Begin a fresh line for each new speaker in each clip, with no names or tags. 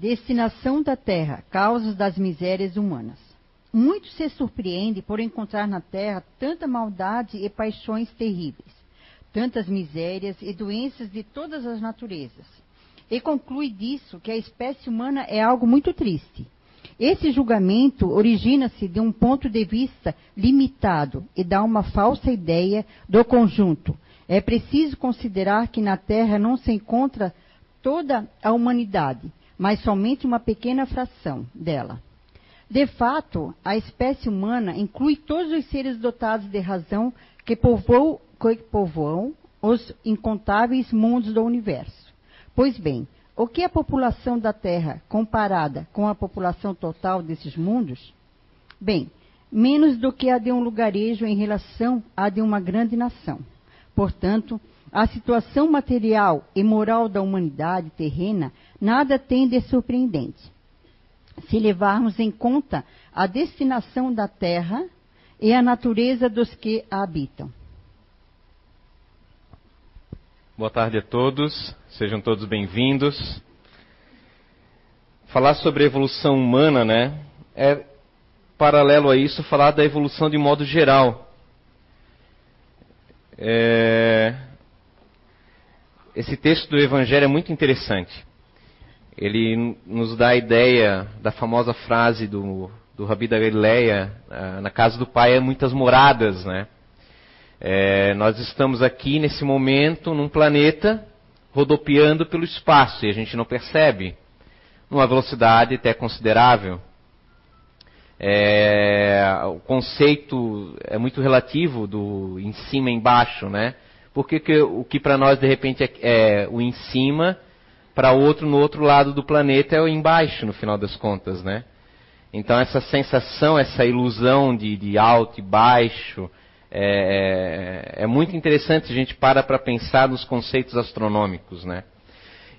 Destinação da Terra, causas das misérias humanas. Muito se surpreende por encontrar na Terra tanta maldade e paixões terríveis, tantas misérias e doenças de todas as naturezas. E conclui disso que a espécie humana é algo muito triste. Esse julgamento origina-se de um ponto de vista limitado e dá uma falsa ideia do conjunto. É preciso considerar que na Terra não se encontra toda a humanidade, mas somente uma pequena fração dela. De fato, a espécie humana inclui todos os seres dotados de razão que povoam, os incontáveis mundos do universo. Pois bem, o que é a população da Terra comparada com a população total desses mundos? Bem, menos do que a de um lugarejo em relação à de uma grande nação. Portanto, a situação material e moral da humanidade terrena nada tem de surpreendente. Se levarmos em conta a destinação da terra e a natureza dos que a habitam.
Boa tarde a todos, sejam todos bem-vindos. Falar sobre a evolução humana, né, é paralelo a isso falar da evolução de modo geral. É, esse texto do Evangelho é muito interessante. Ele nos dá a ideia da famosa frase do, do Rabi da Galileia, ah, na casa do Pai é muitas moradas, né? É, nós estamos aqui nesse momento num planeta rodopiando pelo espaço e a gente não percebe, numa velocidade até considerável. É, o conceito é muito relativo do em cima e embaixo, né? Porque que, o que para nós de repente é, é o em cima, para outro no outro lado do planeta é o embaixo, no final das contas, né? Então essa sensação, essa ilusão de, de alto e baixo é, é, é muito interessante a gente para para pensar nos conceitos astronômicos, né?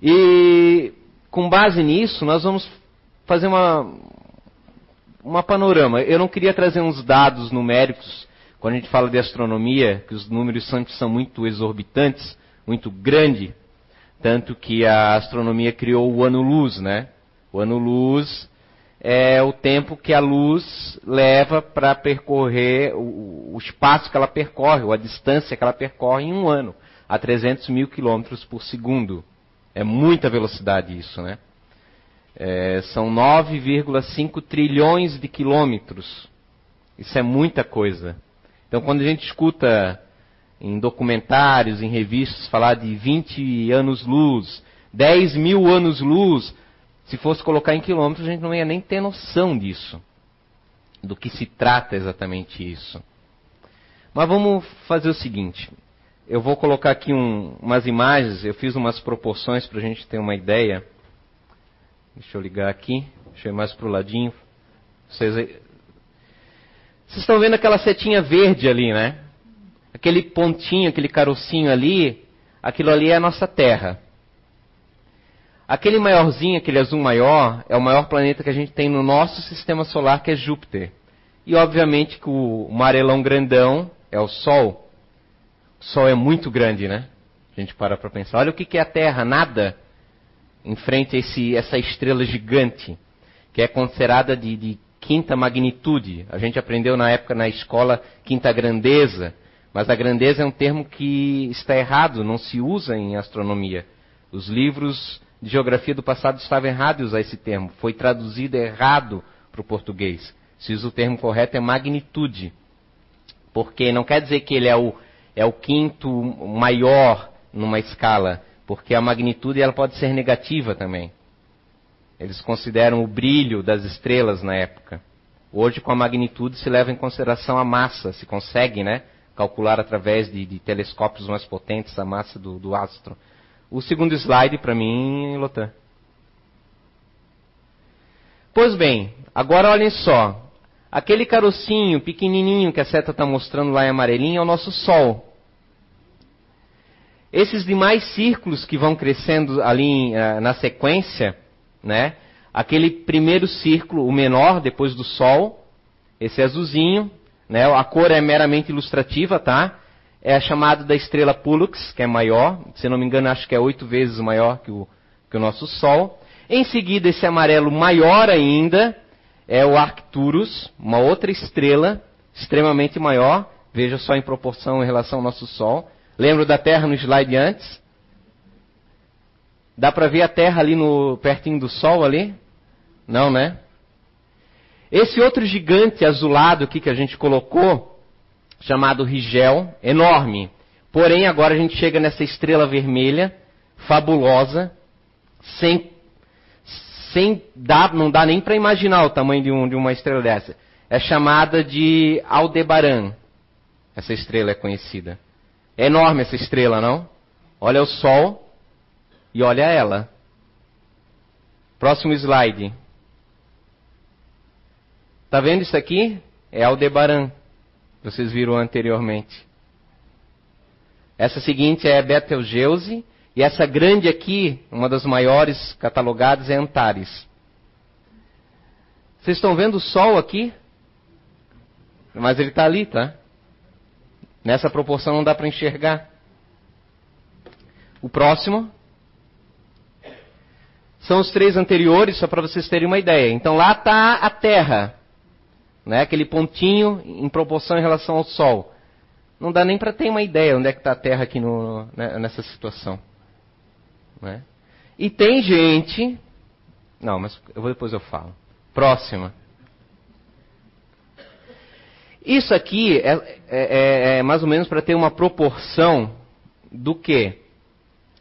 E com base nisso nós vamos fazer uma uma panorama. Eu não queria trazer uns dados numéricos quando a gente fala de astronomia, que os números são muito exorbitantes, muito grande, tanto que a astronomia criou o ano-luz, né? O ano-luz é o tempo que a luz leva para percorrer o, o, espaço que ela percorre, ou a distância que ela percorre em um ano, a 300 mil quilômetros por segundo. É muita velocidade isso, né? É, são 9,5 trilhões de quilômetros. Isso é muita coisa. Então, quando a gente escuta em documentários, em revistas, falar de 20 anos-luz, 10 mil anos-luz, se fosse colocar em quilômetros, a gente não ia nem ter noção disso. Do que se trata exatamente isso. Mas vamos fazer o seguinte: eu vou colocar aqui um, umas imagens, eu fiz umas proporções para a gente ter uma ideia. Deixa eu ligar aqui, deixa eu ir mais para o ladinho. Vocês vocês estão vendo aquela setinha verde ali, né? Aquele pontinho, aquele carocinho ali, aquilo ali é a nossa Terra. Aquele maiorzinho, aquele azul maior, é o maior planeta que a gente tem no nosso sistema solar, que é Júpiter. E obviamente que o amarelão grandão é o Sol. O Sol é muito grande, né? A gente para para pensar. Olha o que é a Terra, nada, em frente a esse, essa estrela gigante, que é considerada de, de quinta magnitude. A gente aprendeu na época na escola quinta grandeza, mas a grandeza é um termo que está errado, não se usa em astronomia. Os livros de geografia do passado estavam errados usar esse termo, foi traduzido errado para o português. Se usa o termo correto é magnitude, porque não quer dizer que ele é o, é o quinto maior numa escala, porque a magnitude ela pode ser negativa também. Eles consideram o brilho das estrelas na época. Hoje, com a magnitude, se leva em consideração a massa, se consegue, né? Calcular através de, de telescópios mais potentes a massa do, do astro. O segundo slide, para mim, Lotan. Pois bem, agora olhem só. Aquele carocinho pequenininho que a seta está mostrando lá em amarelinho é o nosso Sol. Esses demais círculos que vão crescendo ali uh, na sequência né? Aquele primeiro círculo, o menor, depois do Sol, esse azulzinho, né? A cor é meramente ilustrativa, tá? É chamado da estrela Pollux, que é maior, se não me engano, acho que é oito vezes maior que o, que o nosso Sol. Em seguida, esse amarelo maior ainda é o Arcturus, uma outra estrela extremamente maior. Veja só em proporção em relação ao nosso Sol. Lembra da Terra no slide antes? Dá para ver a Terra ali no pertinho do Sol ali? Não, né? Esse outro gigante azulado aqui que a gente colocou, chamado Rigel, enorme. Porém, agora a gente chega nessa estrela vermelha, fabulosa, sem, sem dar, não dá nem para imaginar o tamanho de, um, de uma estrela dessa. É chamada de Aldebaran. Essa estrela é conhecida. É enorme essa estrela, não? Olha o Sol e olha ela. Próximo slide. Está vendo isso aqui? É Aldebaran. Vocês viram anteriormente. Essa seguinte é Betelgeuse. E essa grande aqui, uma das maiores catalogadas, é Antares. Vocês estão vendo o Sol aqui? Mas ele está ali, tá? Nessa proporção não dá para enxergar. O próximo. São os três anteriores, só para vocês terem uma ideia. Então lá está a Terra né? aquele pontinho em proporção em relação ao Sol. Não dá nem para ter uma ideia onde é que está a Terra aqui no, né, nessa situação. Né? E tem gente. Não, mas eu vou, depois eu falo. Próxima. Isso aqui é, é, é, é mais ou menos para ter uma proporção do que,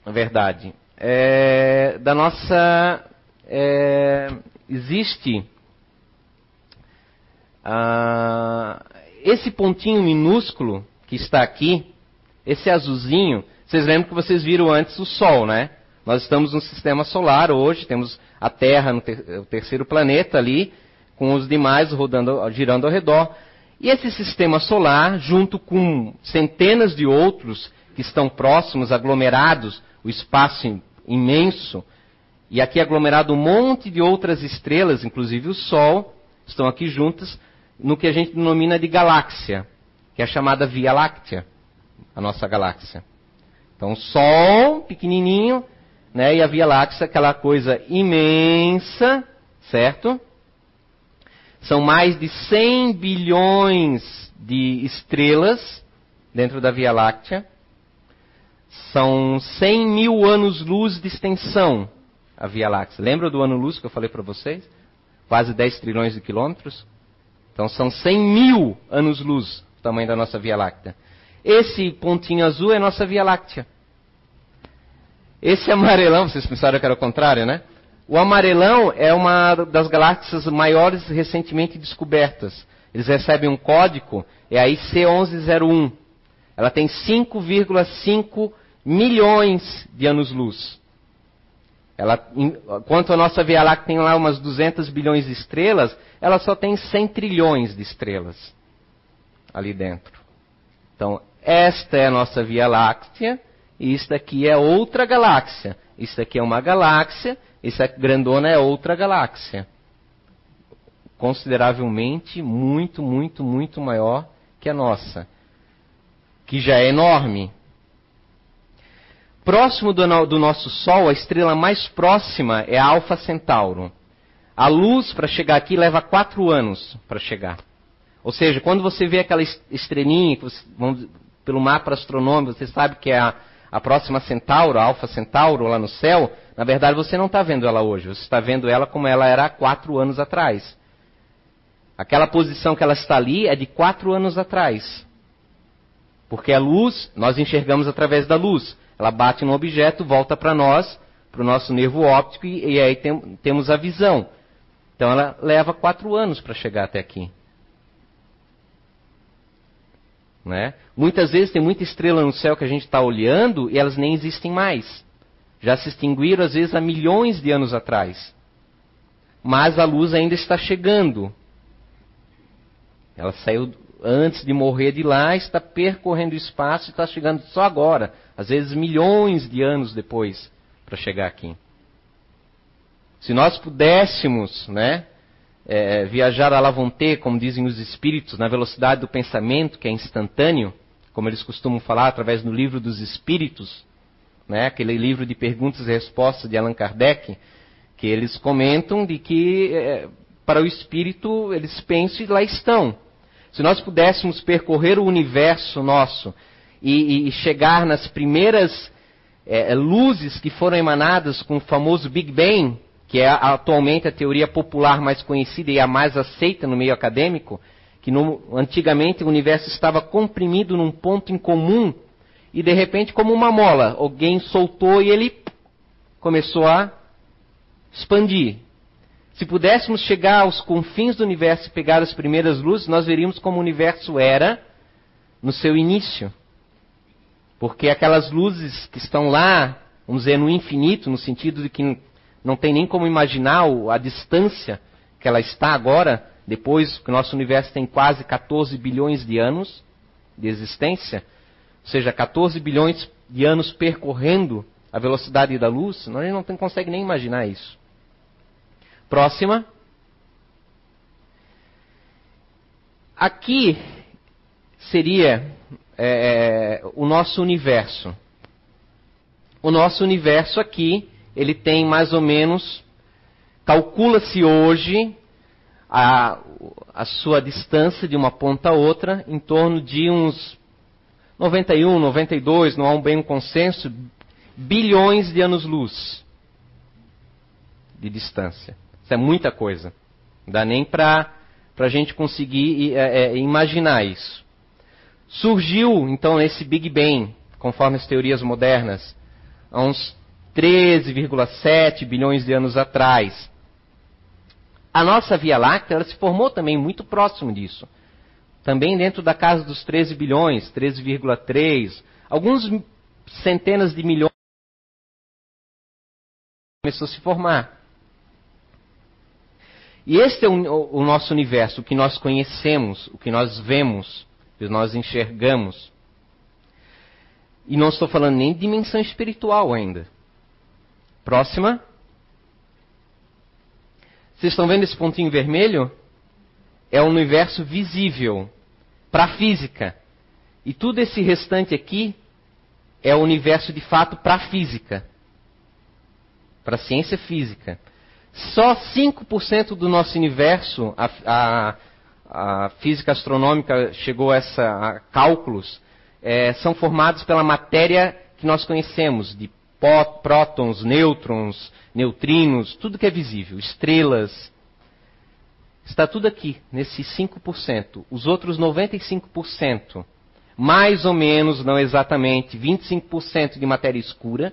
na verdade, é, da nossa. É, existe ah, esse pontinho minúsculo que está aqui, esse azulzinho, vocês lembram que vocês viram antes o Sol, né? Nós estamos no sistema solar hoje, temos a Terra, no ter o terceiro planeta ali, com os demais rodando, girando ao redor. E esse sistema solar, junto com centenas de outros que estão próximos, aglomerados, o espaço imenso, e aqui aglomerado um monte de outras estrelas, inclusive o Sol, estão aqui juntas, no que a gente denomina de galáxia, que é a chamada Via Láctea, a nossa galáxia. Então, Sol, pequenininho, né, e a Via Láctea, aquela coisa imensa, certo? São mais de 100 bilhões de estrelas dentro da Via Láctea. São 100 mil anos-luz de extensão a Via Láctea. Lembra do ano-luz que eu falei para vocês? Quase 10 trilhões de quilômetros. Então são 100 mil anos-luz o tamanho da nossa Via Láctea. Esse pontinho azul é nossa Via Láctea. Esse amarelão, vocês pensaram que era o contrário, né? O amarelão é uma das galáxias maiores recentemente descobertas. Eles recebem um código, é a IC1101. Ela tem 5,5 milhões de anos-luz. Ela, enquanto a nossa Via Láctea tem lá umas 200 bilhões de estrelas, ela só tem 100 trilhões de estrelas ali dentro. Então, esta é a nossa Via Láctea, e isto aqui é outra galáxia. Isso aqui é uma galáxia, essa grandona é outra galáxia. Consideravelmente, muito, muito, muito maior que a nossa. Que já é enorme. Próximo do, do nosso Sol, a estrela mais próxima é a Alfa Centauro. A luz para chegar aqui leva quatro anos para chegar. Ou seja, quando você vê aquela estrelinha, que você, vamos, pelo mapa astronômico, você sabe que é a, a próxima Centauro, a Alfa Centauro lá no céu, na verdade você não está vendo ela hoje, você está vendo ela como ela era há quatro anos atrás. Aquela posição que ela está ali é de quatro anos atrás. Porque a luz, nós enxergamos através da luz. Ela bate no objeto, volta para nós, para o nosso nervo óptico, e, e aí tem, temos a visão. Então ela leva quatro anos para chegar até aqui. Né? Muitas vezes tem muita estrela no céu que a gente está olhando e elas nem existem mais. Já se extinguiram às vezes há milhões de anos atrás. Mas a luz ainda está chegando. Ela saiu antes de morrer de lá, está percorrendo o espaço e está chegando só agora, às vezes milhões de anos depois, para chegar aqui. Se nós pudéssemos, né, é, viajar à lavonté, como dizem os espíritos, na velocidade do pensamento, que é instantâneo, como eles costumam falar através do livro dos espíritos, né, aquele livro de perguntas e respostas de Allan Kardec, que eles comentam de que é, para o espírito eles pensam e lá estão. Se nós pudéssemos percorrer o universo nosso e, e chegar nas primeiras é, luzes que foram emanadas com o famoso Big Bang, que é atualmente a teoria popular mais conhecida e a mais aceita no meio acadêmico, que no, antigamente o universo estava comprimido num ponto em comum e de repente, como uma mola, alguém soltou e ele começou a expandir. Se pudéssemos chegar aos confins do universo e pegar as primeiras luzes, nós veríamos como o universo era no seu início. Porque aquelas luzes que estão lá, vamos dizer, no infinito, no sentido de que não tem nem como imaginar a distância que ela está agora, depois que o nosso universo tem quase 14 bilhões de anos de existência, ou seja, 14 bilhões de anos percorrendo a velocidade da luz, nós não consegue nem imaginar isso. Próxima. Aqui seria é, o nosso universo. O nosso universo aqui, ele tem mais ou menos, calcula-se hoje a, a sua distância de uma ponta a outra em torno de uns 91, 92, não há um bem um consenso, bilhões de anos-luz de distância. Isso é muita coisa. Não dá nem para a gente conseguir é, é, imaginar isso. Surgiu, então, esse Big Bang, conforme as teorias modernas, há uns 13,7 bilhões de anos atrás. A nossa Via Láctea ela se formou também muito próximo disso. Também dentro da casa dos 13 bilhões, 13,3, alguns centenas de milhões começou a se formar. E este é o, o nosso universo, o que nós conhecemos, o que nós vemos, o que nós enxergamos. E não estou falando nem de dimensão espiritual ainda. Próxima. Vocês estão vendo esse pontinho vermelho? É o universo visível para a física. E tudo esse restante aqui é o universo de fato para a física. Para a ciência física. Só 5% do nosso universo, a, a, a, física astronômica chegou a, essa, a cálculos, é, são formados pela matéria que nós conhecemos, de prótons, nêutrons, neutrinos, tudo que é visível, estrelas. Está tudo aqui, nesses 5%. Os outros 95%, mais ou menos, não exatamente, 25% de matéria escura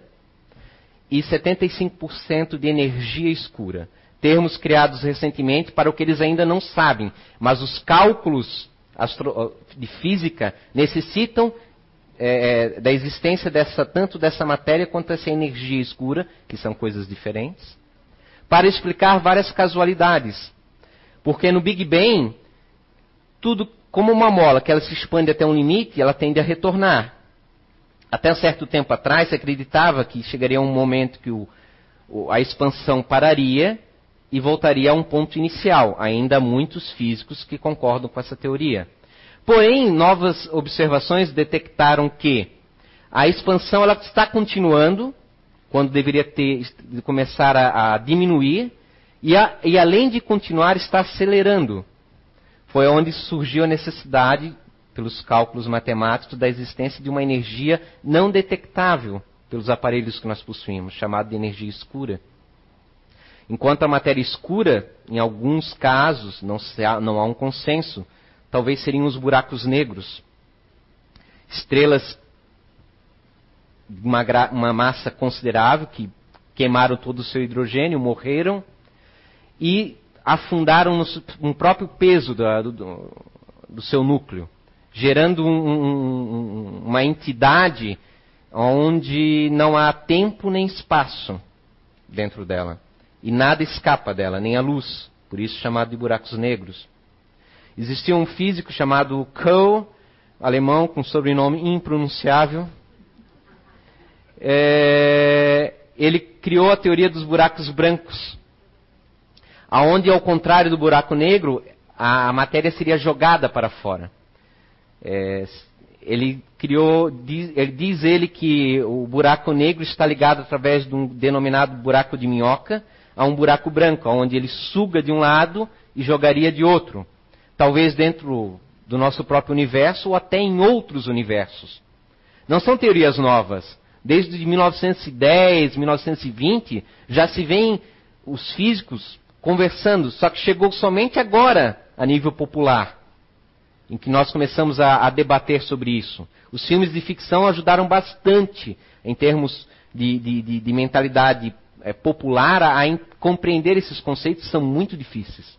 e 75% de energia escura. Termos criados recentemente para o que eles ainda não sabem, mas os cálculos de física necessitam é, é, da existência dessa, tanto dessa matéria quanto dessa energia escura, que são coisas diferentes, para explicar várias casualidades. Porque no Big Bang, tudo como uma mola, que ela se expande até um limite, ela tende a retornar. Até um certo tempo atrás, se acreditava que chegaria um momento que o, a expansão pararia e voltaria a um ponto inicial. Ainda há muitos físicos que concordam com essa teoria. Porém, novas observações detectaram que a expansão ela está continuando, quando deveria ter, começar a, a diminuir, e, a, e além de continuar, está acelerando. Foi onde surgiu a necessidade, pelos cálculos matemáticos, da existência de uma energia não detectável pelos aparelhos que nós possuímos, chamada de energia escura. Enquanto a matéria escura, em alguns casos, não, há, não há um consenso talvez seriam os buracos negros. Estrelas de uma, uma massa considerável que queimaram todo o seu hidrogênio, morreram e afundaram no, no próprio peso da, do, do, seu núcleo, gerando um, um, uma entidade onde não há tempo nem espaço dentro dela. E nada escapa dela, nem a luz, por isso chamado de buracos negros. Existia um físico chamado Koh, alemão, com sobrenome impronunciável. É, ele criou a teoria dos buracos brancos, aonde, ao contrário do buraco negro, a matéria seria jogada para fora. É, ele criou, diz ele, diz ele que o buraco negro está ligado através de um denominado buraco de minhoca, a um buraco branco, onde ele suga de um lado e jogaria de outro. Talvez dentro do nosso próprio universo ou até em outros universos. Não são teorias novas. Desde 1910, 1920, já se vêem os físicos conversando, só que chegou somente agora a nível popular, em que nós começamos a, a debater sobre isso. Os filmes de ficção ajudaram bastante em termos de, de, de, de mentalidade é, popular a, a compreender esses conceitos são muito difíceis.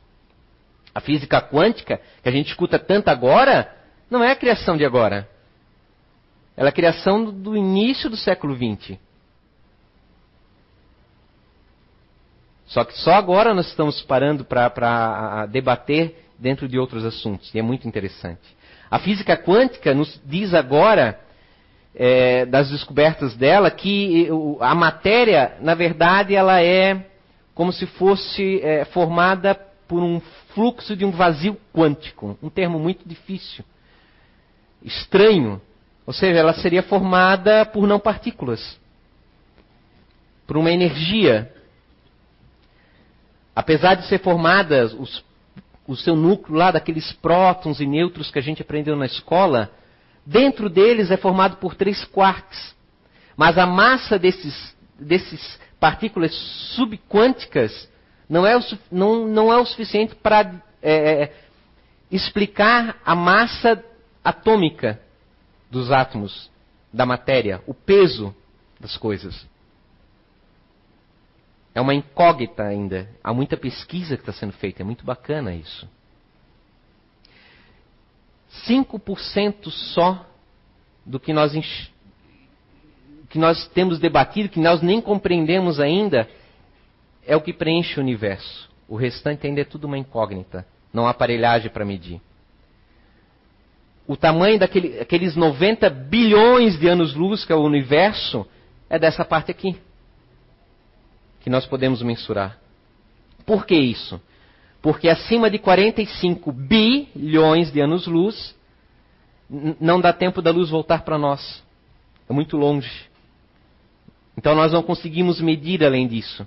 A física quântica, que a gente escuta tanto agora, não é a criação de agora. Ela é a criação do início do século XX. Só que só agora nós estamos parando para debater dentro de outros assuntos, e é muito interessante. A física quântica nos diz agora, é, das descobertas dela, que a matéria, na verdade, ela é como se fosse é, formada por um fluxo de um vazio quântico, um termo muito difícil, estranho. Ou seja, ela seria formada por não partículas, por uma energia. Apesar de ser formada os, o seu núcleo lá daqueles prótons e nêutrons que a gente aprendeu na escola, dentro deles é formado por três quarks. Mas a massa desses, desses partículas subquânticas não é o, não, não é o suficiente para é, é, explicar a massa atômica dos átomos, da matéria, o peso das coisas. É uma incógnita ainda. Há muita pesquisa que está sendo feita, é muito bacana isso. 5% só do que nós, que nós temos debatido, que nós nem compreendemos ainda, é o que preenche o universo. O restante ainda é tudo uma incógnita. Não há aparelhagem para medir. O tamanho daqueles 90 bilhões de anos-luz que é o universo é dessa parte aqui. Que nós podemos mensurar. Por que isso? Porque acima de 45 bilhões de anos-luz, não dá tempo da luz voltar para nós. É muito longe. Então nós não conseguimos medir além disso.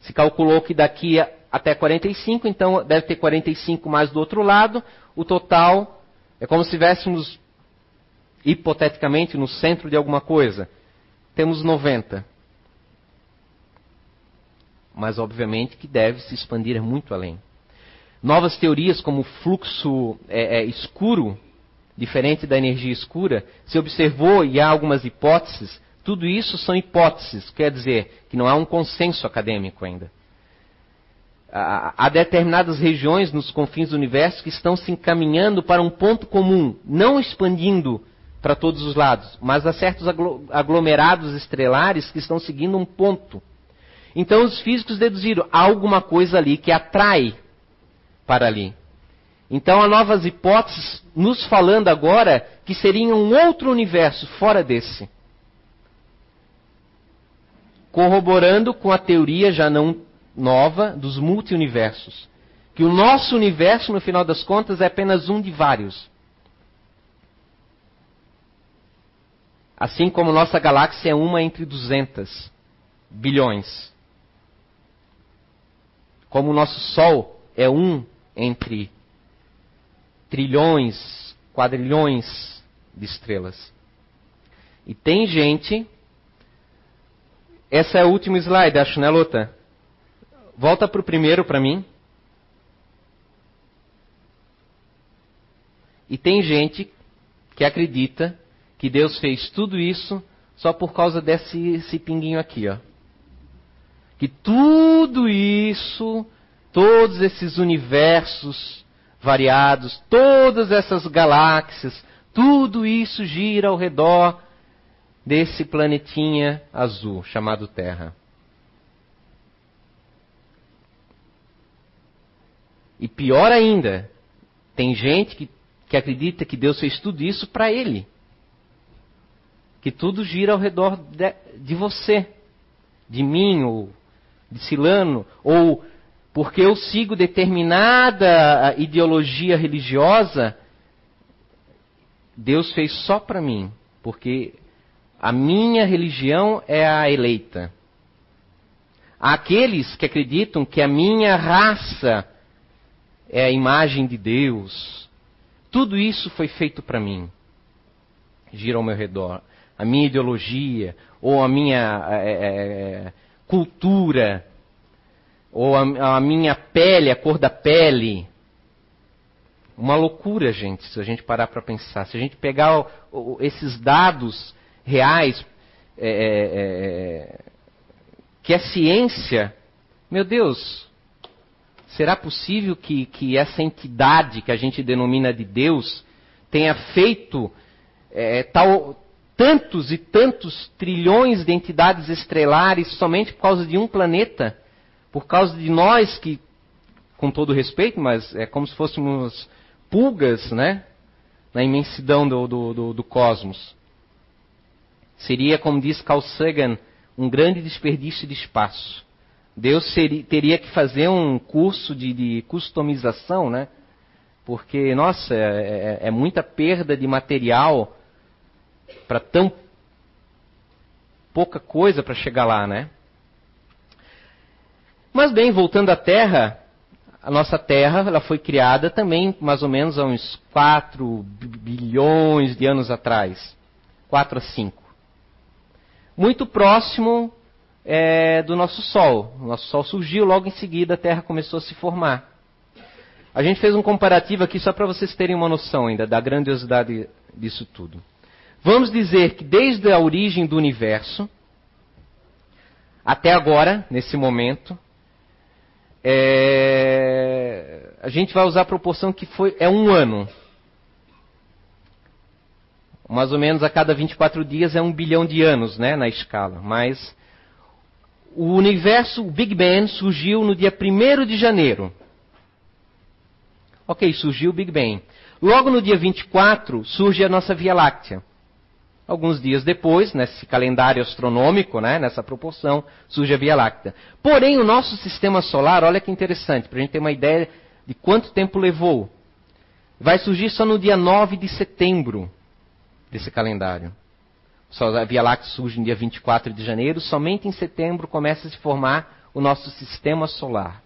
Se calculou que daqui até 45, então deve ter 45 mais do outro lado. O total é como se estivéssemos, hipoteticamente, no centro de alguma coisa. Temos 90. Mas, obviamente, que deve se expandir muito além. Novas teorias, como o fluxo é, é, escuro, diferente da energia escura, se observou, e há algumas hipóteses, tudo isso são hipóteses, quer dizer que não há um consenso acadêmico ainda. Há determinadas regiões nos confins do universo que estão se encaminhando para um ponto comum, não expandindo para todos os lados, mas há certos aglomerados estrelares que estão seguindo um ponto. Então os físicos deduziram há alguma coisa ali que atrai para ali. Então há novas hipóteses nos falando agora que seria um outro universo fora desse corroborando com a teoria já não nova dos multiuniversos. Que o nosso universo, no final das contas, é apenas um de vários. Assim como nossa galáxia é uma entre 200 bilhões. Como o nosso Sol é um entre trilhões, quadrilhões de estrelas. E tem gente essa é o último slide, acho, né, Luta? Volta para o primeiro para mim. E tem gente que acredita que Deus fez tudo isso só por causa desse pinguinho aqui, ó. Que tudo isso, todos esses universos variados, todas essas galáxias, tudo isso gira ao redor desse planetinha azul chamado Terra. E pior ainda, tem gente que, que acredita que Deus fez tudo isso para ele. Que tudo gira ao redor de, de você, de mim, ou de Silano, ou porque eu sigo determinada ideologia religiosa, Deus fez só para mim, porque a minha religião é a eleita. Aqueles que acreditam que a minha raça é a imagem de Deus. Tudo isso foi feito para mim. Gira ao meu redor. A minha ideologia, ou a minha é, é, cultura, ou a, a minha pele, a cor da pele. Uma loucura, gente, se a gente parar para pensar. Se a gente pegar o, o, esses dados reais, é, é, é que é ciência, meu Deus, será possível que, que essa entidade que a gente denomina de Deus tenha feito é, tal, tantos e tantos trilhões de entidades estrelares somente por causa de um planeta? Por causa de nós que, com todo respeito, mas é como se fôssemos pulgas, né? Na imensidão do, do, do, do cosmos. Seria, como diz Carl Sagan, um grande desperdício de espaço. Deus seria, teria que fazer um curso de, de customização, né? Porque, nossa, é, é, é muita perda de material para tão pouca coisa para chegar lá, né? Mas bem, voltando à Terra, a nossa Terra ela foi criada também mais ou menos há uns 4 bilhões de anos atrás. 4 a 5 muito próximo é, do nosso Sol. O nosso Sol surgiu, logo em seguida a Terra começou a se formar. A gente fez um comparativo aqui só para vocês terem uma noção ainda da grandiosidade disso tudo. Vamos dizer que desde a origem do universo até agora, nesse momento, é, a gente vai usar a proporção que foi é um ano mais ou menos a cada 24 dias é um bilhão de anos, né, na escala. Mas o universo, o Big Bang, surgiu no dia 1 de janeiro. Ok, surgiu o Big Bang. Logo no dia 24 surge a nossa Via Láctea. Alguns dias depois, nesse calendário astronômico, né, nessa proporção, surge a Via Láctea. Porém, o nosso sistema solar, olha que interessante, para a gente ter uma ideia de quanto tempo levou. Vai surgir só no dia 9 de setembro desse calendário. A Via Láctea surge no dia 24 de janeiro, somente em setembro começa a se formar o nosso sistema solar.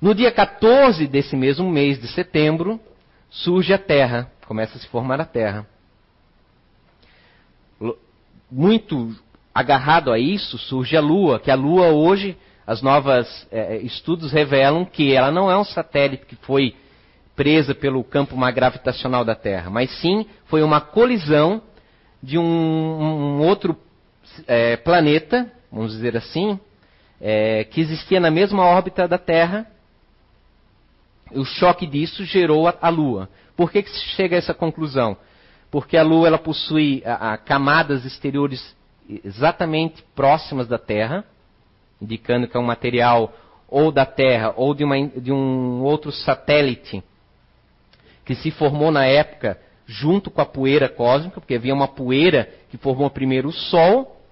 No dia 14 desse mesmo mês de setembro, surge a Terra, começa a se formar a Terra. Muito agarrado a isso, surge a Lua, que a Lua hoje, as novas é, estudos revelam que ela não é um satélite que foi presa pelo campo gravitacional da Terra, mas sim foi uma colisão de um, um outro é, planeta, vamos dizer assim, é, que existia na mesma órbita da Terra. O choque disso gerou a, a Lua. Por que, que se chega a essa conclusão? Porque a Lua ela possui a, a camadas exteriores exatamente próximas da Terra, indicando que é um material ou da Terra ou de, uma, de um outro satélite que se formou na época junto com a poeira cósmica, porque havia uma poeira que formou primeiro o Sol,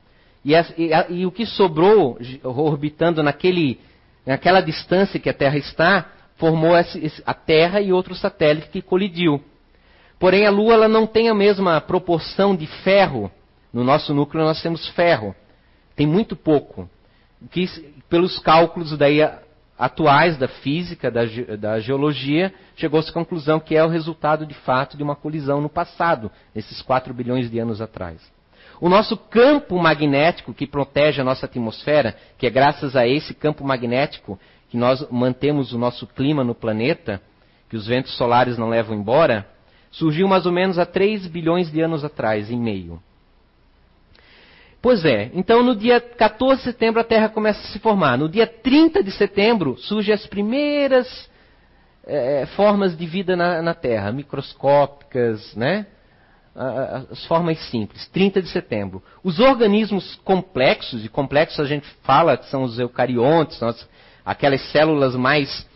e, a, e, a, e o que sobrou orbitando naquele, naquela distância que a Terra está, formou esse, a Terra e outro satélite que colidiu. Porém, a Lua ela não tem a mesma proporção de ferro. No nosso núcleo nós temos ferro. Tem muito pouco. Que, pelos cálculos daí atuais da física, da, da geologia, chegou-se à conclusão que é o resultado de fato de uma colisão no passado, nesses 4 bilhões de anos atrás. O nosso campo magnético que protege a nossa atmosfera, que é graças a esse campo magnético que nós mantemos o nosso clima no planeta, que os ventos solares não levam embora, surgiu mais ou menos há 3 bilhões de anos atrás, em meio. Pois é, então no dia 14 de setembro a Terra começa a se formar. No dia 30 de setembro surgem as primeiras é, formas de vida na, na, Terra, microscópicas, né? As formas simples, 30 de setembro. Os organismos complexos, e complexos a gente fala que são os eucariontes, aquelas células mais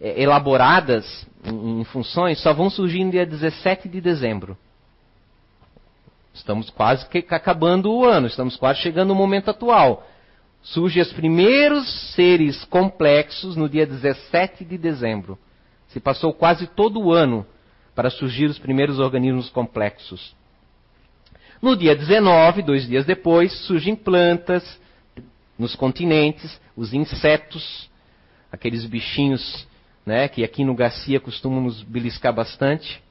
é, elaboradas em, funções, só vão surgir no dia 17 de dezembro. Estamos quase que acabando o ano, estamos quase chegando no momento atual. Surgem os primeiros seres complexos no dia 17 de dezembro. Se passou quase todo o ano para surgir os primeiros organismos complexos. No dia 19, dois dias depois, surgem plantas, nos continentes, os insetos, aqueles bichinhos né, que aqui no Garcia costumam nos beliscar bastante.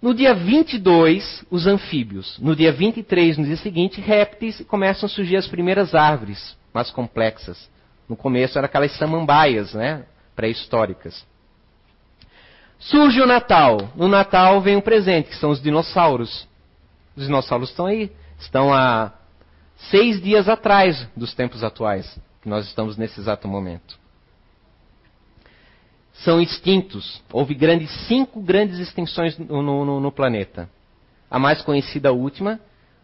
No dia 22, os anfíbios. No dia 23, no dia seguinte, répteis, começam a surgir as primeiras árvores mais complexas. No começo eram aquelas samambaias, né, pré-históricas. Surge o Natal. No Natal vem um presente, que são os dinossauros. Os dinossauros estão aí. Estão há seis dias atrás dos tempos atuais, que nós estamos nesse exato momento. São extintos. Houve grandes, cinco grandes extinções no, no, no planeta. A mais conhecida, a última,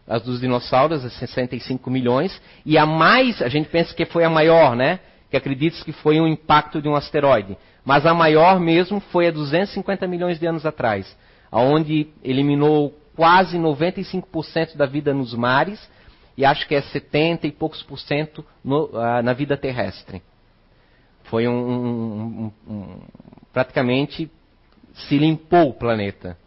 as dos dinossauros, a 65 milhões. E a mais, a gente pensa que foi a maior, né? Que acredita que foi um impacto de um asteroide. Mas a maior mesmo foi há 250 milhões de anos atrás, onde eliminou quase 95% da vida nos mares e acho que é 70 e poucos por cento no, uh, na vida terrestre. Foi um, um, um, um, praticamente se limpou o planeta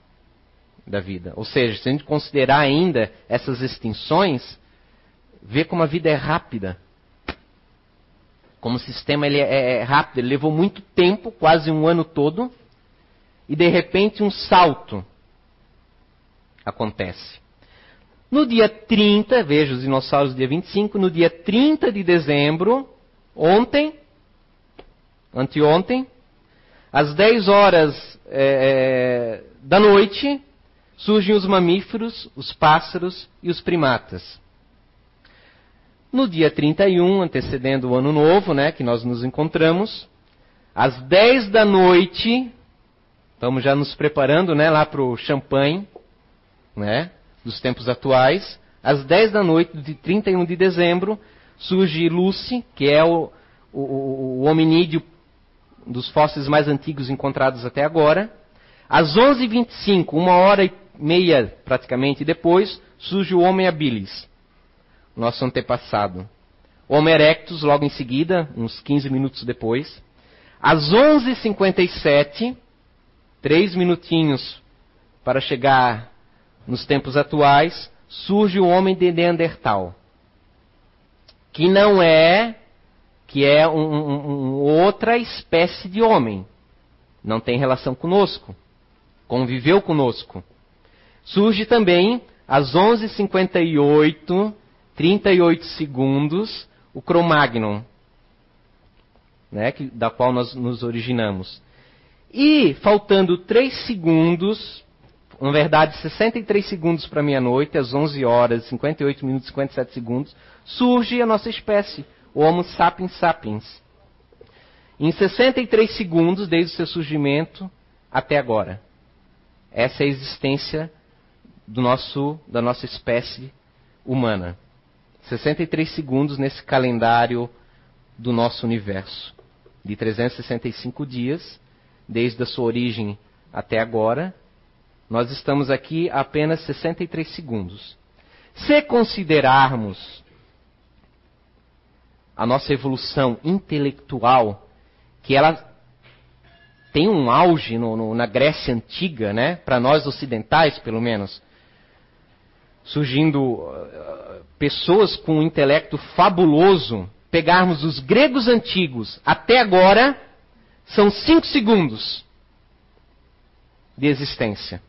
da vida. Ou seja, se a gente considerar ainda essas extinções, vê como a vida é rápida como sistema ele é, é rápido, ele levou muito tempo, quase um ano todo, e de repente um salto acontece. No dia 30, veja os dinossauros dia 25, no dia 30 de dezembro, ontem, anteontem, às 10 horas é, é, da noite, surgem os mamíferos, os pássaros e os primatas. No dia 31, antecedendo o ano novo, né, que nós nos encontramos, às 10 da noite, estamos já nos preparando, né, lá para o champanhe, né, dos tempos atuais. Às 10 da noite de 31 de dezembro, surge Lucy, que é o, o, o hominídeo dos fósseis mais antigos encontrados até agora. Às 11h25, uma hora e meia praticamente depois, surge o Homem habilis nosso antepassado. Homo erectus, logo em seguida, uns 15 minutos depois. Às 11h57, três minutinhos para chegar nos tempos atuais, surge o homem de Neandertal. Que não é, que é um, um, outra espécie de homem. Não tem relação conosco. Conviveu conosco. Surge também às 11h58 38 segundos o Cromagnon, né, da qual nós nos originamos. E faltando 3 segundos, na verdade 63 segundos para meia-noite, às 11 horas, 58 minutos e 57 segundos, surge a nossa espécie, o Homo sapiens sapiens. Em 63 segundos, desde o seu surgimento até agora. Essa é a existência do nosso, da nossa espécie humana. 63 segundos nesse calendário do nosso universo, de 365 dias, desde a sua origem até agora. Nós estamos aqui apenas 63 segundos. Se considerarmos a nossa evolução intelectual, que ela tem um auge no, no, na Grécia antiga, né? Para nós ocidentais, pelo menos, surgindo pessoas com um intelecto fabuloso, pegarmos os gregos antigos até agora, são cinco segundos de existência.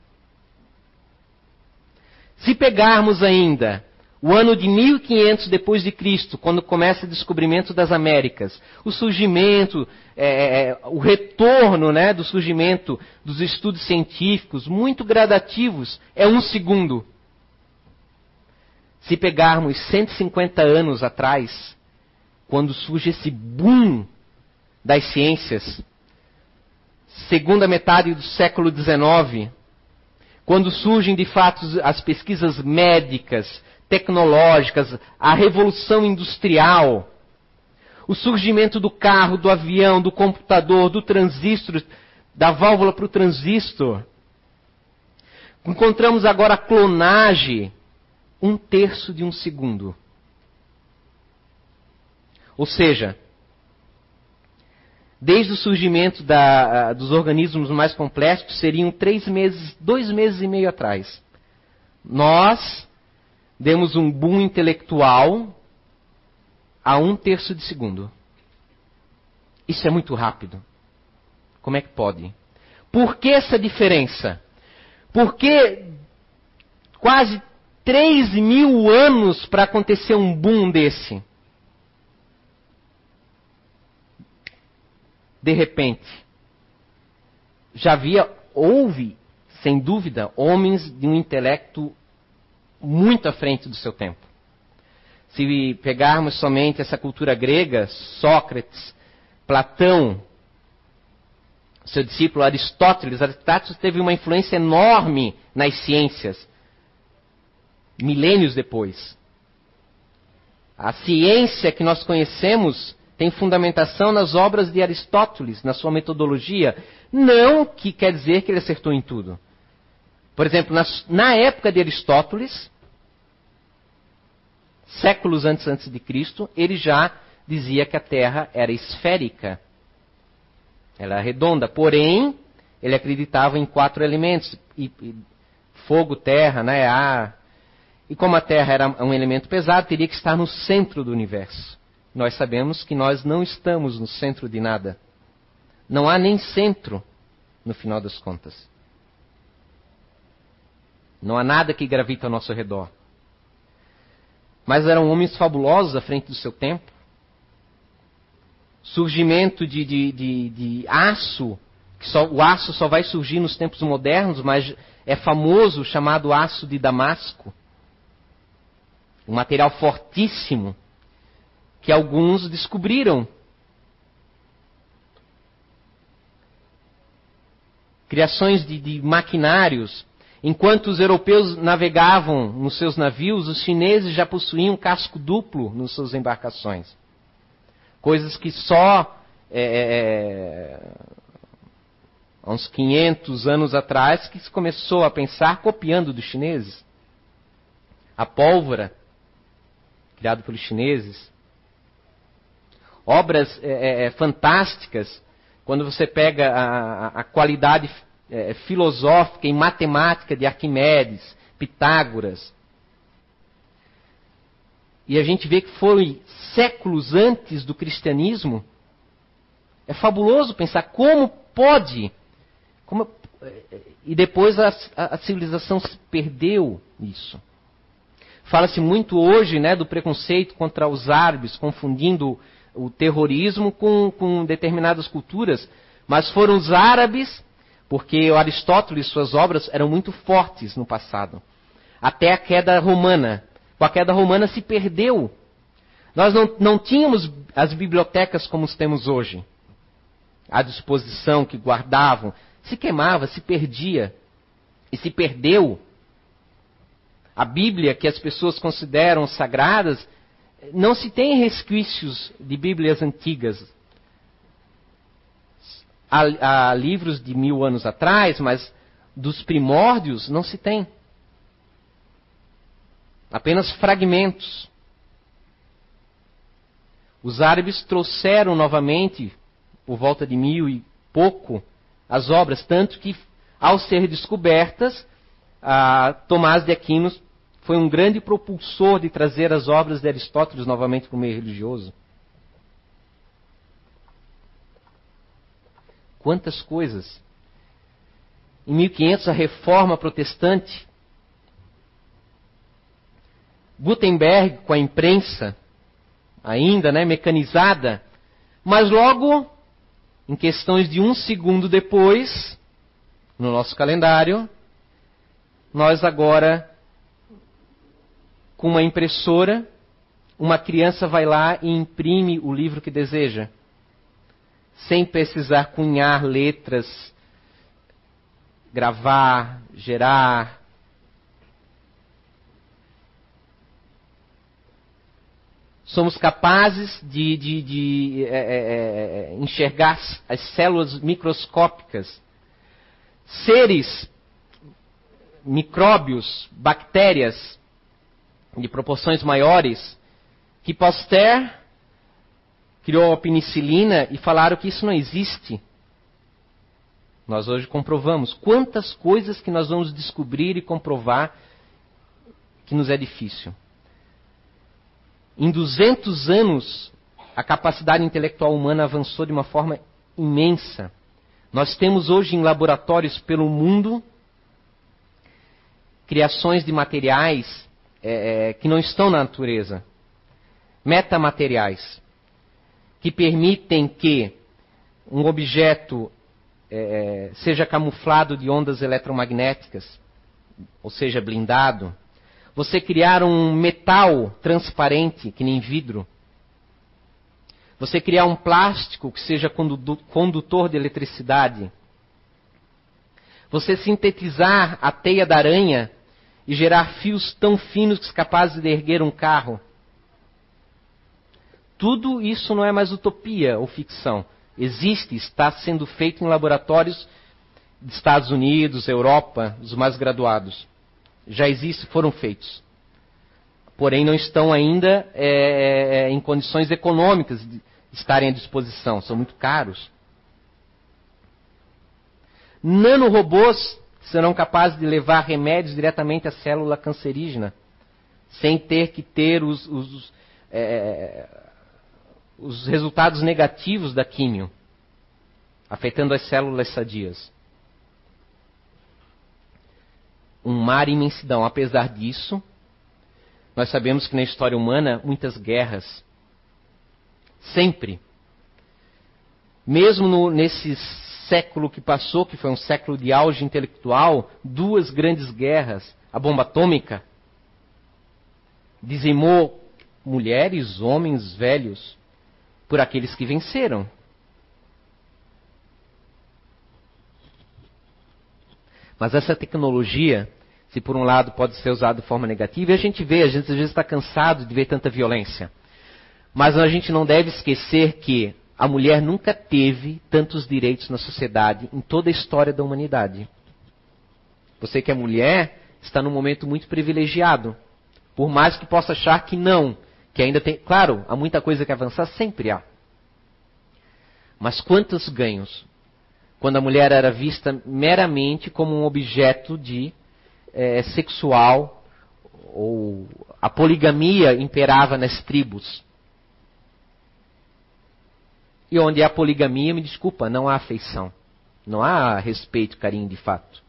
Se pegarmos ainda o ano de 1500 depois de Cristo, quando começa o descobrimento das Américas, o surgimento, é, é, é, o retorno né, do surgimento dos estudos científicos, muito gradativos, é um segundo. Se pegarmos 150 anos atrás, quando surge esse boom das ciências, segunda metade do século XIX, quando surgem de fato as pesquisas médicas, tecnológicas, a revolução industrial, o surgimento do carro, do avião, do computador, do transistor, da válvula para o transistor. Encontramos agora a clonagem, um terço de um segundo. Ou seja, desde o surgimento da, dos organismos mais complexos, seriam três meses, dois meses e meio atrás. Nós demos um boom intelectual a um terço de segundo. Isso é muito rápido. Como é que pode? Por que essa diferença? Por que quase 3 mil anos para acontecer um boom desse? De repente, já havia, houve, sem dúvida, homens de um intelecto muito à frente do seu tempo. Se pegarmos somente essa cultura grega, Sócrates, Platão, seu discípulo Aristóteles, Aristóteles teve uma influência enorme nas ciências, milênios depois. A ciência que nós conhecemos tem fundamentação nas obras de Aristóteles, na sua metodologia. Não que quer dizer que ele acertou em tudo. Por exemplo, na, na época de Aristóteles, séculos antes, antes de Cristo, ele já dizia que a Terra era esférica. Ela era redonda. Porém, ele acreditava em quatro elementos: e, e, fogo, terra, né, ar. E como a Terra era um elemento pesado, teria que estar no centro do universo. Nós sabemos que nós não estamos no centro de nada. Não há nem centro, no final das contas. Não há nada que gravita ao nosso redor. Mas eram homens fabulosos à frente do seu tempo. Surgimento de, de, de, de aço, que só, o aço só vai surgir nos tempos modernos, mas é famoso chamado aço de Damasco. Um material fortíssimo que alguns descobriram. Criações de, de maquinários, Enquanto os europeus navegavam nos seus navios, os chineses já possuíam casco duplo nas suas embarcações. Coisas que só é, é, é há uns 500 anos atrás que se começou a pensar copiando dos chineses. A pólvora, criada pelos chineses. Obras é, é, é fantásticas, quando você pega a, a qualidade é, filosófica e matemática de Arquimedes, Pitágoras. E a gente vê que foi séculos antes do cristianismo. É fabuloso pensar como pode. Como, e depois a, a, civilização se perdeu isso. Fala-se muito hoje né, do preconceito contra os árabes, confundindo o terrorismo com, com determinadas culturas. Mas foram os árabes porque Aristóteles e suas obras eram muito fortes no passado. Até a queda romana. Com a queda romana se perdeu. Nós não, não tínhamos as bibliotecas como temos hoje, à disposição, que guardavam. Se queimava, se perdia. E se perdeu. A Bíblia, que as pessoas consideram sagradas, não se tem resquícios de Bíblias antigas há, há livros de mil anos atrás, mas dos primórdios não se tem. Apenas fragmentos. Os árabes trouxeram novamente, por volta de mil e pouco, as obras, tanto que, ao ser descobertas, Tomás de Aquino foi um grande propulsor de trazer as obras de Aristóteles novamente para o meio religioso. Quantas coisas. Em 1500, a reforma protestante. Gutenberg com a imprensa, ainda né, mecanizada. Mas logo, em questões de um segundo depois, no nosso calendário, nós agora, com uma impressora, uma criança vai lá e imprime o livro que deseja sem precisar cunhar letras, gravar, gerar. Somos capazes de, de, de é, é, é, enxergar as células microscópicas, seres, micróbios, bactérias de proporções maiores, que Pasteur criou a penicilina e falaram que isso não existe. Nós hoje comprovamos quantas coisas que nós vamos descobrir e comprovar que nos é difícil. Em 200 anos, a capacidade intelectual humana avançou de uma forma imensa. Nós temos hoje em laboratórios pelo mundo criações de materiais é, que não estão na natureza, metamateriais, que permitem que um objeto é, seja camuflado de ondas eletromagnéticas, ou seja, blindado. Você criar um metal transparente, que nem vidro. Você criar um plástico que seja condutor de eletricidade. Você sintetizar a teia da aranha e gerar fios tão finos que capazes de erguer um carro. Tudo isso não é mais utopia ou ficção existe, está sendo feito em laboratórios de Estados Unidos, Europa, os mais graduados. Já existe, foram feitos. Porém, não estão ainda é, é, é, em condições econômicas de estarem à disposição, são muito caros. Nanorobôs serão capazes de levar remédios diretamente à célula cancerígena, sem ter que ter os, os é, os resultados negativos da químio, afetando as células sadias. Um mar imensidão. Apesar disso, nós sabemos que na história humana, muitas guerras. Sempre. Mesmo no, nesse século que passou, que foi um século de auge intelectual, duas grandes guerras. A bomba atômica dizimou mulheres, homens, velhos por aqueles que venceram. Mas essa tecnologia, se por um lado pode ser usada de forma negativa, e a gente vê, a gente às vezes está cansado de ver tanta violência. Mas a gente não deve esquecer que a mulher nunca teve tantos direitos na sociedade em toda a história da humanidade. Você que é mulher está num momento muito privilegiado. Por mais que possa achar que não, que ainda tem. Claro, há muita coisa que avançar, sempre há. Mas quantos ganhos? Quando a mulher era vista meramente como um objeto de é, sexual, ou a poligamia imperava nas tribos. E onde há poligamia, me desculpa, não há afeição. Não há respeito, carinho de fato.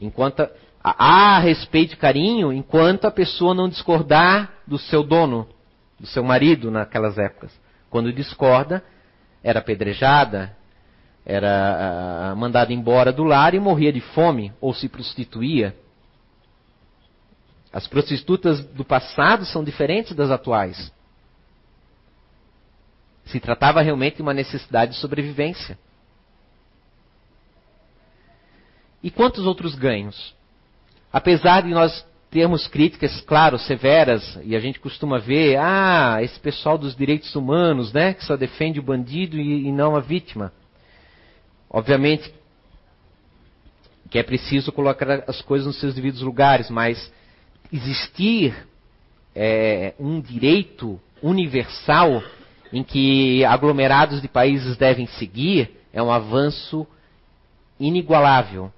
Enquanto há respeito e carinho enquanto a pessoa não discordar do seu dono, do seu marido naquelas épocas. Quando discorda, era apedrejada, era uh, mandada embora do lar e morria de fome ou se prostituía. As prostitutas do passado são diferentes das atuais. Se tratava realmente de uma necessidade de sobrevivência. E quantos outros ganhos? Apesar de nós termos críticas, claro, severas, e a gente costuma ver, ah, esse pessoal dos direitos humanos, né, que só defende o bandido e, e não a vítima. Obviamente que é preciso colocar as coisas nos seus devidos lugares, mas existir é, um direito universal em que aglomerados de países devem seguir é um avanço inigualável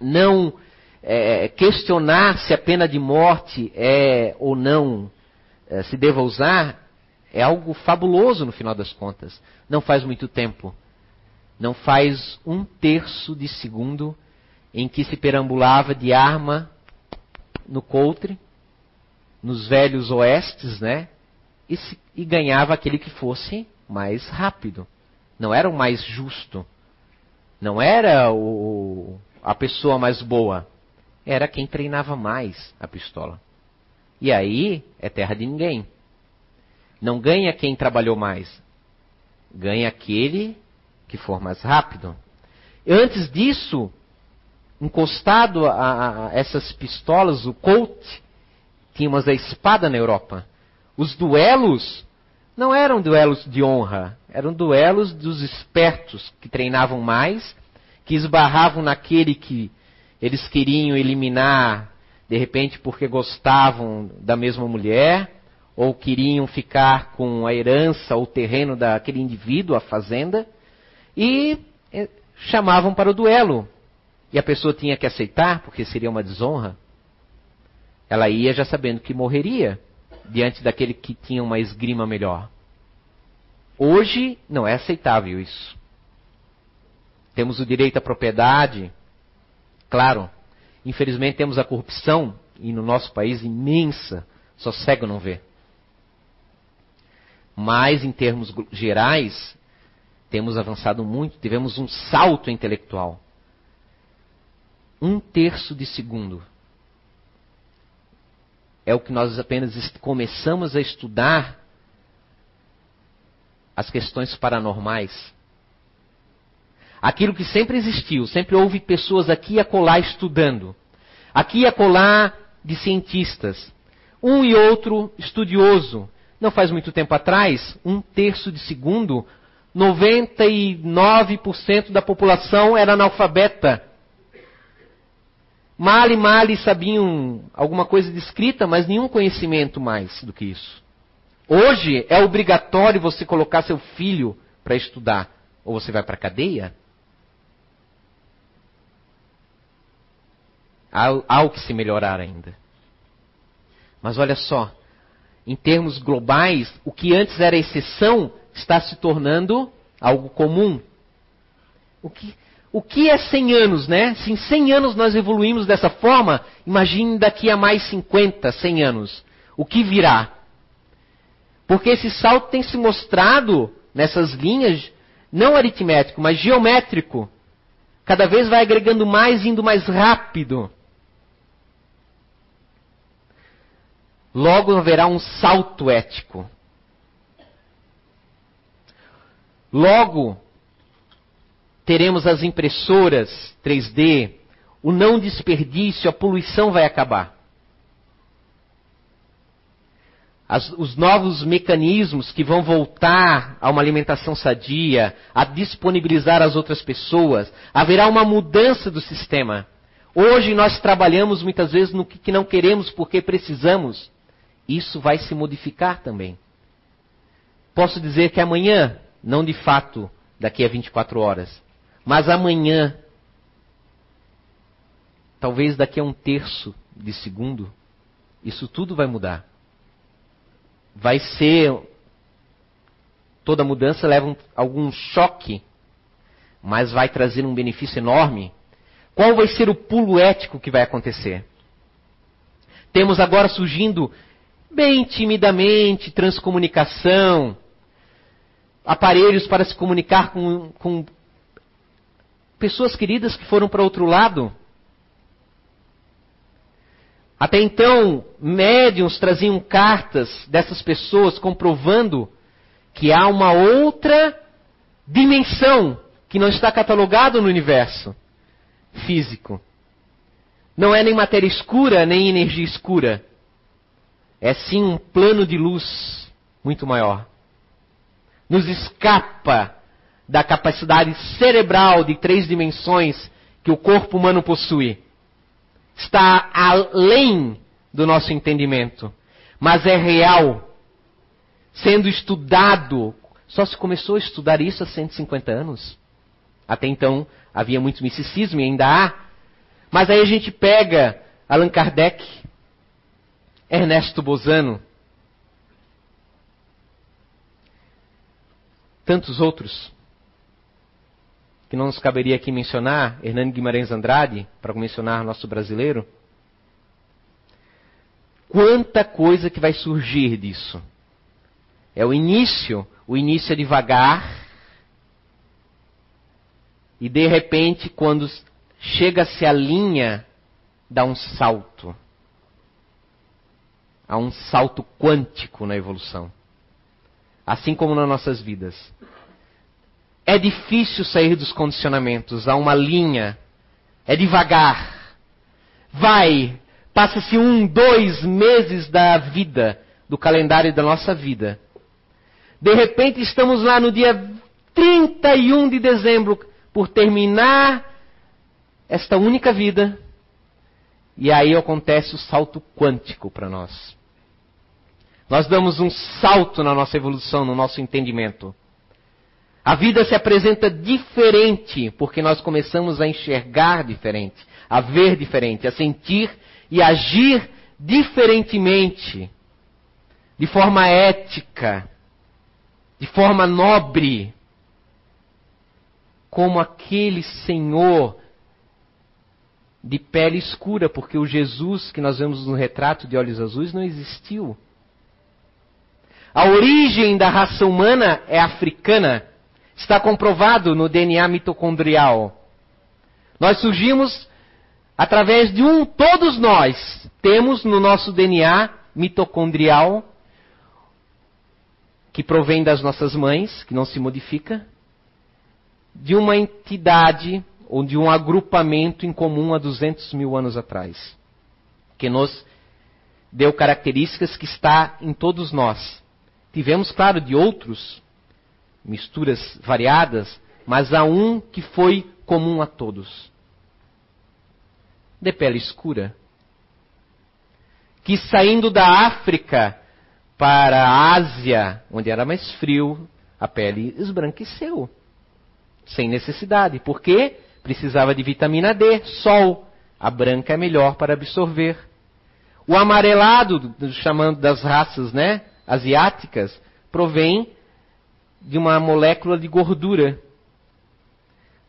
não é, questionar se a pena de morte é ou não é, se deva usar é algo fabuloso no final das contas. Não faz muito tempo, não faz um terço de segundo em que se perambulava de arma no coutre, nos velhos oestes, né? E, se, e ganhava aquele que fosse mais rápido. Não era o mais justo. Não era o, a pessoa mais boa? Era quem treinava mais a pistola. E aí é terra de ninguém. Não ganha quem trabalhou mais. Ganha aquele que for mais rápido. Antes disso, encostado a, a essas pistolas, o Colt, tínhamos a espada na Europa. Os duelos não eram duelos de honra, eram duelos dos espertos que treinavam mais que esbarravam naquele que eles queriam eliminar, de repente porque gostavam da mesma mulher, ou queriam ficar com a herança ou o terreno daquele indivíduo, a fazenda, e eh, chamavam para o duelo. E a pessoa tinha que aceitar, porque seria uma desonra. Ela ia já sabendo que morreria diante daquele que tinha uma esgrima melhor. Hoje não é aceitável isso. Temos o direito à propriedade, claro. Infelizmente temos a corrupção, e no nosso país imensa, só cego não vê. Mas em termos gerais, temos avançado muito, tivemos um salto intelectual. Um terço de segundo é o que nós apenas começamos a estudar as questões paranormais. Aquilo que sempre existiu, sempre houve pessoas aqui e acolá estudando. Aqui e acolá de cientistas. Um e outro estudioso. Não faz muito tempo atrás, um terço de segundo, 99% da população era analfabeta. Mal e mal sabiam alguma coisa de escrita, mas nenhum conhecimento mais do que isso. Hoje é obrigatório você colocar seu filho para estudar. Ou você vai para a cadeia. Há, há o que se melhorar ainda. Mas olha só, em termos globais, o que antes era exceção está se tornando algo comum. O que, o que é 100 anos, né? Se em 100 anos nós evoluímos dessa forma, imagine daqui a mais 50, 100 anos. O que virá? Porque esse salto tem se mostrado nessas linhas, não aritmético, mas geométrico. Cada vez vai agregando mais, indo mais rápido. Logo haverá um salto ético. Logo, teremos as impressoras 3D, o não desperdício, a poluição vai acabar. As, os novos mecanismos que vão voltar a uma alimentação sadia, a disponibilizar as outras pessoas, haverá uma mudança do sistema. Hoje nós trabalhamos muitas vezes no que não queremos porque precisamos. Isso vai se modificar também. Posso dizer que amanhã, não de fato daqui a 24 horas, mas amanhã, talvez daqui a um terço de segundo, isso tudo vai mudar. Vai ser. Toda mudança leva um, algum choque, mas vai trazer um benefício enorme. Qual vai ser o pulo ético que vai acontecer? Temos agora surgindo, bem timidamente, transcomunicação, aparelhos para se comunicar com, com pessoas queridas que foram para outro lado. Até então, médiums traziam cartas dessas pessoas comprovando que há uma outra dimensão que não está catalogada no universo físico. Não é nem matéria escura, nem energia escura. É sim um plano de luz muito maior. Nos escapa da capacidade cerebral de três dimensões que o corpo humano possui. Está além do nosso entendimento, mas é real, sendo estudado. Só se começou a estudar isso há 150 anos. Até então havia muito misticismo e ainda há. Mas aí a gente pega Allan Kardec, Ernesto Bozano, tantos outros que não nos caberia aqui mencionar, Hernani Guimarães Andrade, para mencionar nosso brasileiro. Quanta coisa que vai surgir disso. É o início, o início é devagar, e de repente, quando chega-se à linha, dá um salto. Há um salto quântico na evolução. Assim como nas nossas vidas. É difícil sair dos condicionamentos, há uma linha. É devagar. Vai, passa-se um, dois meses da vida, do calendário da nossa vida. De repente estamos lá no dia 31 de dezembro, por terminar esta única vida. E aí acontece o salto quântico para nós. Nós damos um salto na nossa evolução, no nosso entendimento. A vida se apresenta diferente porque nós começamos a enxergar diferente, a ver diferente, a sentir e agir diferentemente, de forma ética, de forma nobre, como aquele Senhor de pele escura, porque o Jesus que nós vemos no retrato de olhos azuis não existiu. A origem da raça humana é africana. Está comprovado no DNA mitocondrial. Nós surgimos através de um, todos nós temos no nosso DNA mitocondrial, que provém das nossas mães, que não se modifica, de uma entidade ou de um agrupamento em comum há 200 mil anos atrás, que nos deu características que está em todos nós. Tivemos, claro, de outros, misturas variadas, mas há um que foi comum a todos. De pele escura, que saindo da África para a Ásia, onde era mais frio, a pele esbranqueceu sem necessidade. Por quê? Precisava de vitamina D, sol. A branca é melhor para absorver. O amarelado, chamando das raças né, asiáticas, provém de uma molécula de gordura.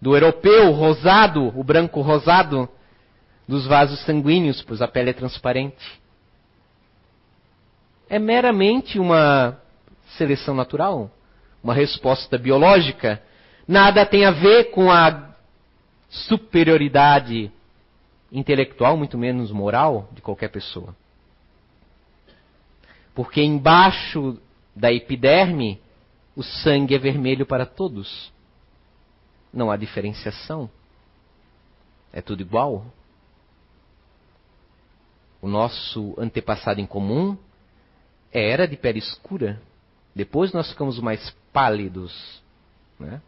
Do europeu rosado, o branco rosado, dos vasos sanguíneos, pois a pele é transparente. É meramente uma seleção natural, uma resposta biológica nada tem a ver com a superioridade intelectual, muito menos moral, de qualquer pessoa. Porque embaixo da epiderme, o sangue é vermelho para todos. Não há diferenciação. É tudo igual. O nosso antepassado em comum era de pele escura. Depois nós ficamos mais pálidos. Né?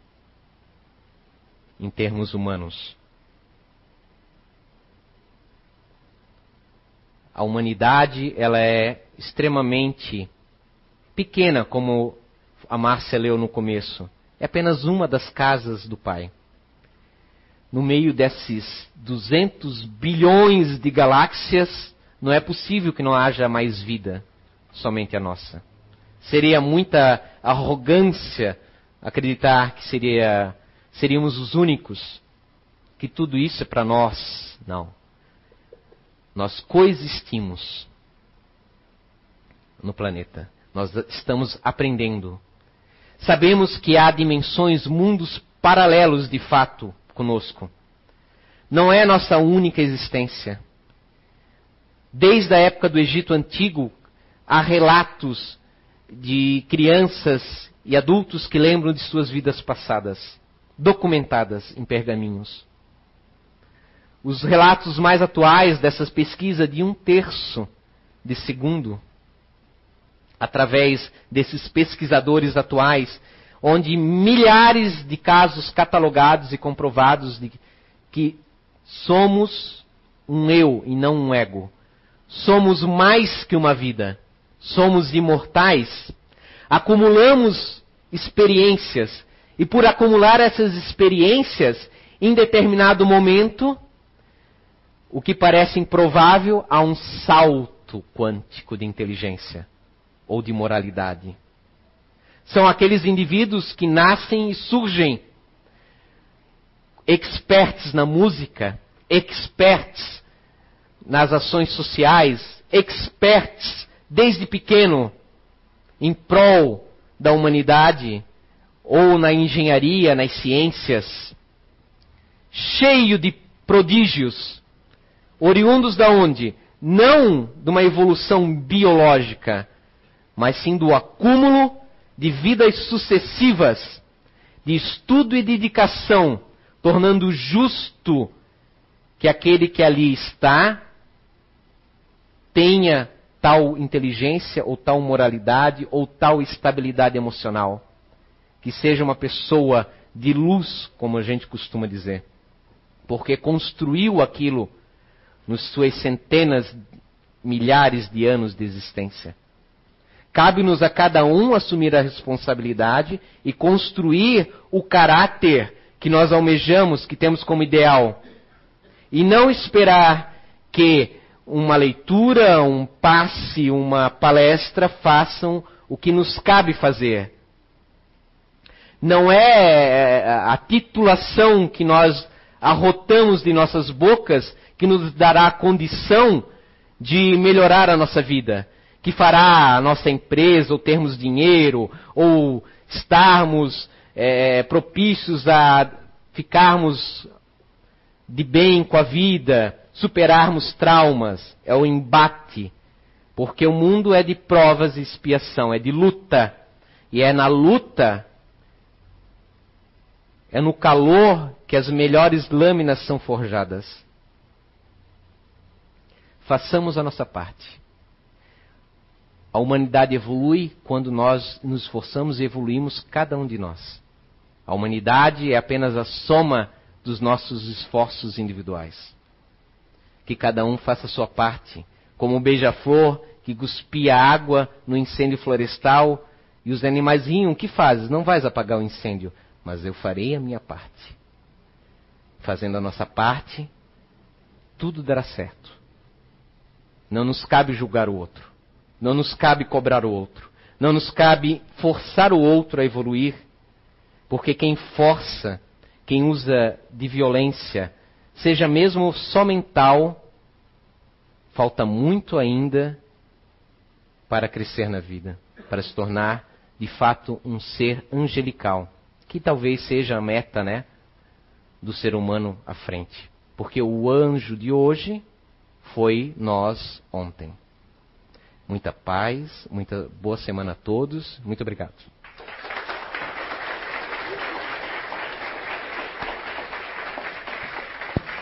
em termos humanos. A humanidade ela é extremamente pequena, como a Márcia leu no começo. É apenas uma das casas do Pai. No meio desses 200 bilhões de galáxias, não é possível que não haja mais vida, somente a nossa. Seria muita arrogância acreditar que seria seríamos os únicos, que tudo isso é para nós. Não. Nós coexistimos no planeta. Nós estamos aprendendo. Sabemos que há dimensões, mundos paralelos de fato conosco. Não é nossa única existência. Desde a época do Egito Antigo, há relatos de crianças e adultos que lembram de suas vidas passadas documentadas em pergaminhos. Os relatos mais atuais dessas pesquisas de um terço de segundo, através desses pesquisadores atuais, onde milhares de casos catalogados e comprovados de que somos um eu e não um ego. Somos mais que uma vida. Somos imortais. Acumulamos experiências e por acumular essas experiências, em determinado momento, o que parece improvável, há um salto quântico de inteligência ou de moralidade. São aqueles indivíduos que nascem e surgem experts na música, experts nas ações sociais, experts desde pequeno em prol da humanidade ou na engenharia, nas ciências, cheio de prodígios, oriundos da onde? Não de uma evolução biológica, mas sim do acúmulo de vidas sucessivas, de estudo e dedicação, tornando justo que aquele que ali está tenha tal inteligência, ou tal moralidade, ou tal estabilidade emocional que seja uma pessoa de luz, como a gente costuma dizer, porque construiu aquilo nas suas centenas, milhares de anos de existência. Cabe-nos a cada um assumir a responsabilidade e construir o caráter que nós almejamos, que temos como ideal. E não esperar que uma leitura, um passe, uma palestra, façam o que nos cabe fazer. Não é, é a titulação que nós arrotamos de nossas bocas que nos dará a condição de melhorar a nossa vida, que fará a nossa empresa ou termos dinheiro ou estarmos é, propícios a ficarmos de bem com a vida, superarmos traumas, é o embate. Porque o mundo é de provas e expiação, é de luta. E é na luta, é no calor que as melhores lâminas são forjadas. Façamos a nossa parte. A humanidade evolui quando nós nos esforçamos e evoluímos cada um de nós. A humanidade é apenas a soma dos nossos esforços individuais. Que cada um faça a sua parte, como o beija-flor que cuspia água no incêndio florestal e os animais riam: Que fazes? Não vais apagar o incêndio, mas eu farei a minha parte. Fazendo a nossa parte, tudo dará certo. Não nos cabe julgar o outro. Não nos cabe cobrar o outro. Não nos cabe forçar o outro a evoluir. Porque quem força quem usa de violência, seja mesmo só mental, falta muito ainda para crescer na vida, para se tornar de fato um ser angelical, que talvez seja a meta, né, do ser humano à frente. Porque o anjo de hoje foi nós ontem. Muita paz, muita boa semana a todos. Muito obrigado.